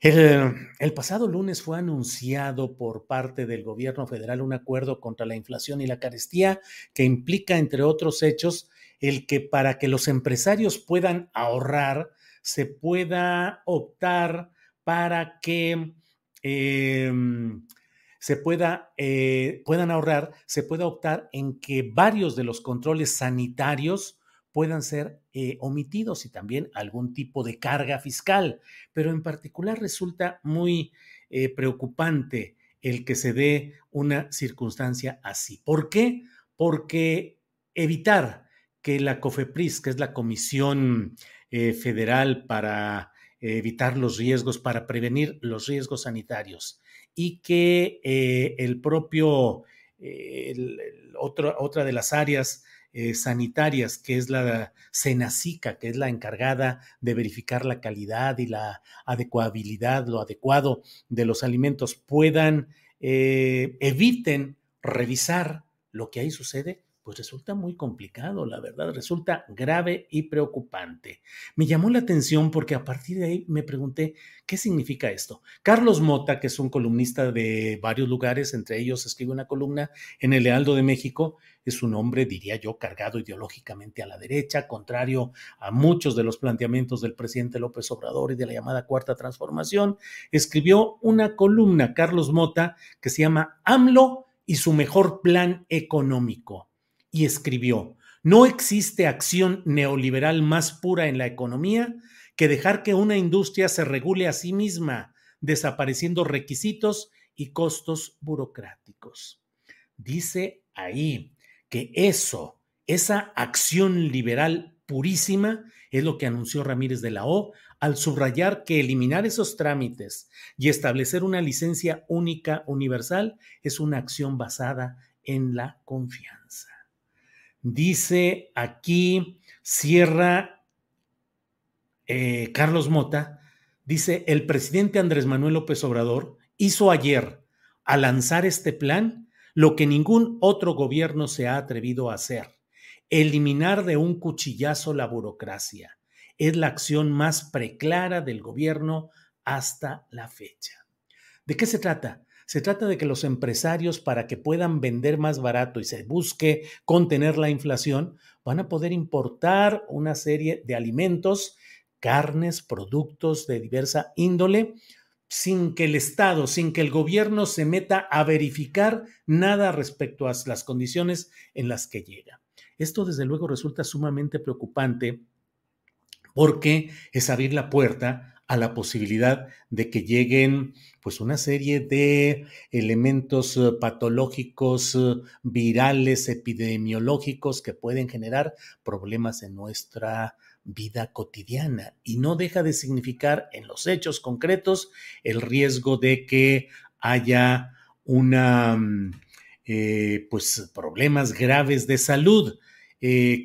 El, pasado lunes fue anunciado por parte del gobierno federal un acuerdo contra la inflación y la carestía que implica, entre otros hechos, el que para que los empresarios puedan ahorrar, se pueda optar para que eh, se pueda, eh, puedan ahorrar, se pueda optar en que varios de los controles sanitarios puedan ser eh, omitidos y también algún tipo de carga fiscal. Pero en particular resulta muy eh, preocupante el que se dé una circunstancia así. ¿Por qué? Porque evitar que la COFEPRIS, que es la Comisión eh, Federal para evitar los riesgos, para prevenir los riesgos sanitarios, y que el propio, otra de las áreas eh, sanitarias, que es la Senacica, que es la encargada de verificar la calidad y la adecuabilidad, lo adecuado de los alimentos, puedan, eh, eviten revisar lo que ahí sucede, pues resulta muy complicado, la verdad, resulta grave y preocupante. Me llamó la atención porque a partir de ahí me pregunté, ¿qué significa esto? Carlos Mota, que es un columnista de varios lugares, entre ellos escribe una columna en el Lealdo de México, es un hombre, diría yo, cargado ideológicamente a la derecha, contrario a muchos de los planteamientos del presidente López Obrador y de la llamada Cuarta Transformación, escribió una columna, Carlos Mota, que se llama AMLO y su mejor plan económico y escribió, no existe acción neoliberal más pura en la economía que dejar que una industria se regule a sí misma, desapareciendo requisitos y costos burocráticos. Dice ahí que eso, esa acción liberal purísima, es lo que anunció Ramírez de la O al subrayar que eliminar esos trámites y establecer una licencia única universal es una acción basada en la confianza. Dice aquí, cierra eh, Carlos Mota, dice, el presidente Andrés Manuel López Obrador hizo ayer, al lanzar este plan, lo que ningún otro gobierno se ha atrevido a hacer, eliminar de un cuchillazo la burocracia. Es la acción más preclara del gobierno hasta la fecha. ¿De qué se trata? Se trata de que los empresarios, para que puedan vender más barato y se busque contener la inflación, van a poder importar una serie de alimentos, carnes, productos de diversa índole, sin que el Estado, sin que el gobierno se meta a verificar nada respecto a las condiciones en las que llega. Esto desde luego resulta sumamente preocupante porque es abrir la puerta a la posibilidad de que lleguen pues una serie de elementos eh, patológicos, eh, virales, epidemiológicos que pueden generar problemas en nuestra vida cotidiana y no deja de significar en los hechos concretos el riesgo de que haya una mm, eh, pues problemas graves de salud.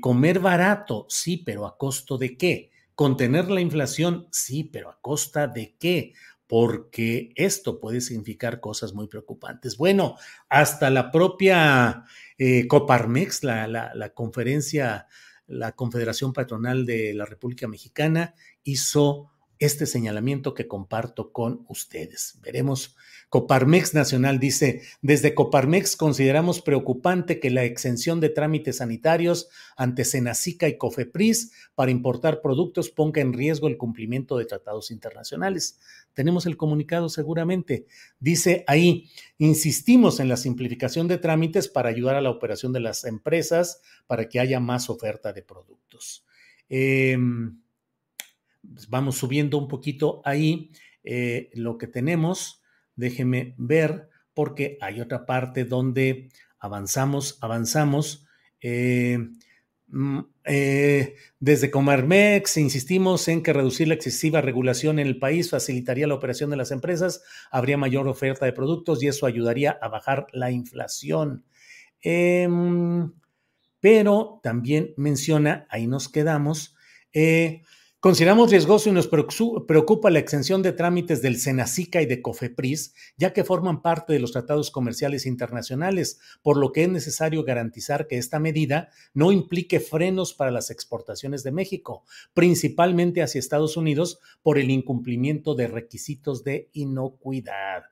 comer barato, sí, pero a costo de qué? Contener la inflación, sí, pero ¿a costa de qué? Porque esto puede significar cosas muy preocupantes. Bueno, hasta la propia eh, Coparmex, la, la conferencia, la Confederación Patronal de la República Mexicana, hizo este señalamiento que comparto con ustedes. Veremos. Coparmex Nacional dice, desde Coparmex consideramos preocupante que la exención de trámites sanitarios ante Senacica y Cofepris para importar productos ponga en riesgo el cumplimiento de tratados internacionales. Tenemos el comunicado seguramente. Dice ahí, insistimos en la simplificación de trámites para ayudar a la operación de las empresas para que haya más oferta de productos. Eh, pues, vamos subiendo un poquito ahí eh, lo que tenemos. Déjeme ver porque hay otra parte donde avanzamos, avanzamos. Eh, mm, eh, desde Comarmex insistimos en que reducir la excesiva regulación en el país facilitaría la operación de las empresas, habría mayor oferta de productos y eso ayudaría a bajar la inflación. Em, pero también menciona, ahí nos quedamos, Consideramos riesgoso y nos preocupa la exención de trámites del Senacica y de COFEPRIS, ya que forman parte de los tratados comerciales internacionales, por lo que es necesario garantizar que esta medida no implique frenos para las exportaciones de México, principalmente hacia Estados Unidos por el incumplimiento de requisitos de inocuidad.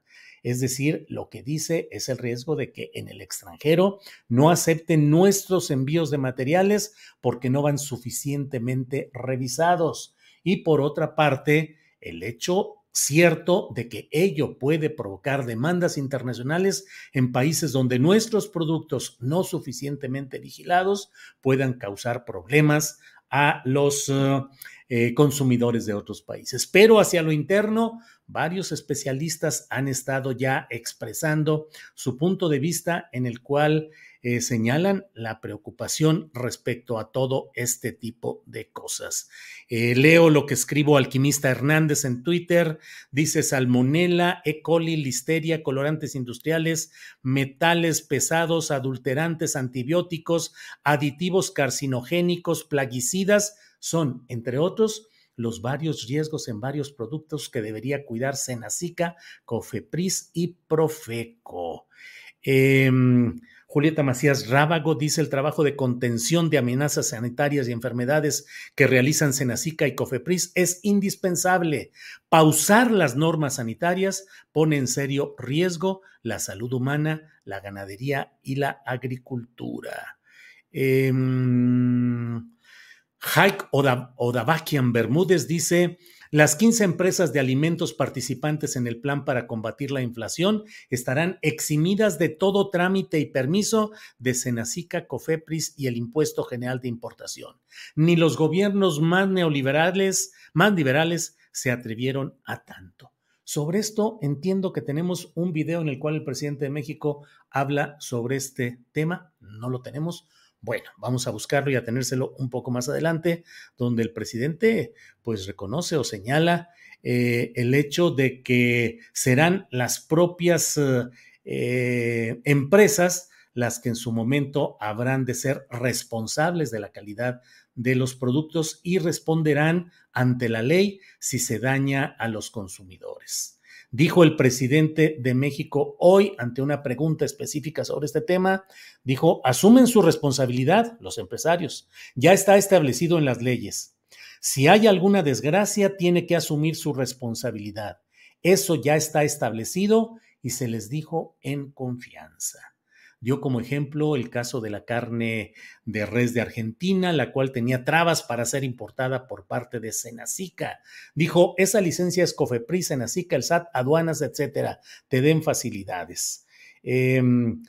Es decir, lo que dice es el riesgo de que en el extranjero no acepten nuestros envíos de materiales porque no van suficientemente revisados. Y por otra parte, el hecho cierto de que ello puede provocar demandas internacionales en países donde nuestros productos no suficientemente vigilados puedan causar problemas a los eh, consumidores de otros países. Pero hacia lo interno, varios especialistas han estado ya expresando su punto de vista en el cual eh, señalan la preocupación respecto a todo este tipo de cosas. Eh, leo lo que escribo Alquimista Hernández en Twitter. Dice salmonela, E. coli, listeria, colorantes industriales, metales pesados, adulterantes, antibióticos, aditivos carcinogénicos, plaguicidas, son, entre otros, los varios riesgos en varios productos que debería cuidar Senacica, Cofepris y Profeco. Em, Julieta Macías Rábago dice el trabajo de contención de amenazas sanitarias y enfermedades que realizan Senacica y Cofepris es indispensable. Pausar las normas sanitarias pone en serio riesgo la salud humana, la ganadería y la agricultura. Em, Haik Odabakian Bermúdez dice, las 15 empresas de alimentos participantes en el plan para combatir la inflación estarán eximidas de todo trámite y permiso de Senacica, Cofepris y el Impuesto General de Importación. Ni los gobiernos más neoliberales, más liberales, se atrevieron a tanto. Sobre esto entiendo que tenemos un video en el cual el presidente de México habla sobre este tema. No lo tenemos bueno, vamos a buscarlo y a tenérselo un poco más adelante, donde el presidente pues reconoce o señala eh, el hecho de que serán las propias eh, empresas las que en su momento habrán de ser responsables de la calidad de los productos y responderán ante la ley si se daña a los consumidores. Dijo el presidente de México hoy ante una pregunta específica sobre este tema, dijo, asumen su responsabilidad los empresarios. Ya está establecido en las leyes. Si hay alguna desgracia, tiene que asumir su responsabilidad. Eso ya está establecido y se les dijo en confianza. Dio como ejemplo el caso de la carne de res de Argentina, la cual tenía trabas para ser importada por parte de Senacica. Dijo, esa licencia es Cofepris, Senacica, el SAT, aduanas, etcétera, te den facilidades. Em,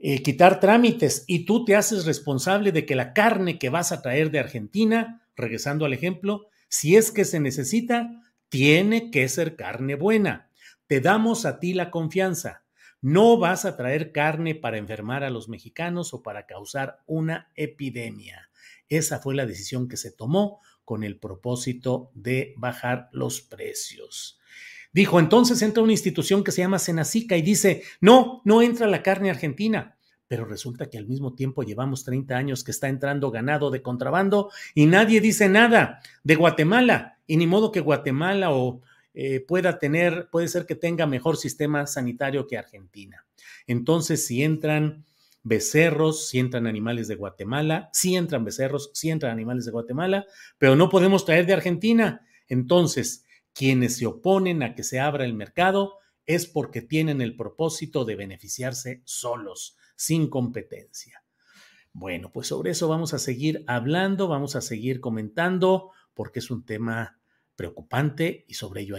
eh, quitar trámites y tú te haces responsable de que la carne que vas a traer de Argentina, regresando al ejemplo, si es que se necesita, tiene que ser carne buena. Te damos a ti la confianza no vas a traer carne para enfermar a los mexicanos o para causar una epidemia. Esa fue la decisión que se tomó con el propósito de bajar los precios. Dijo, entonces entra una institución que se llama Senacica y dice, no, no entra la carne argentina. Pero resulta que al mismo tiempo llevamos 30 años que está entrando ganado de contrabando y nadie dice nada de Guatemala. Y ni modo que Guatemala o, eh, pueda tener, puede ser que tenga mejor sistema sanitario que Argentina. Entonces, si entran becerros, si entran animales de Guatemala, si entran becerros, si entran animales de Guatemala, pero no podemos traer de Argentina. Entonces, quienes se oponen a que se abra el mercado es porque tienen el propósito de beneficiarse solos, sin competencia. Bueno, pues sobre eso vamos a seguir hablando, vamos a seguir comentando, porque es un tema preocupante y sobre ello.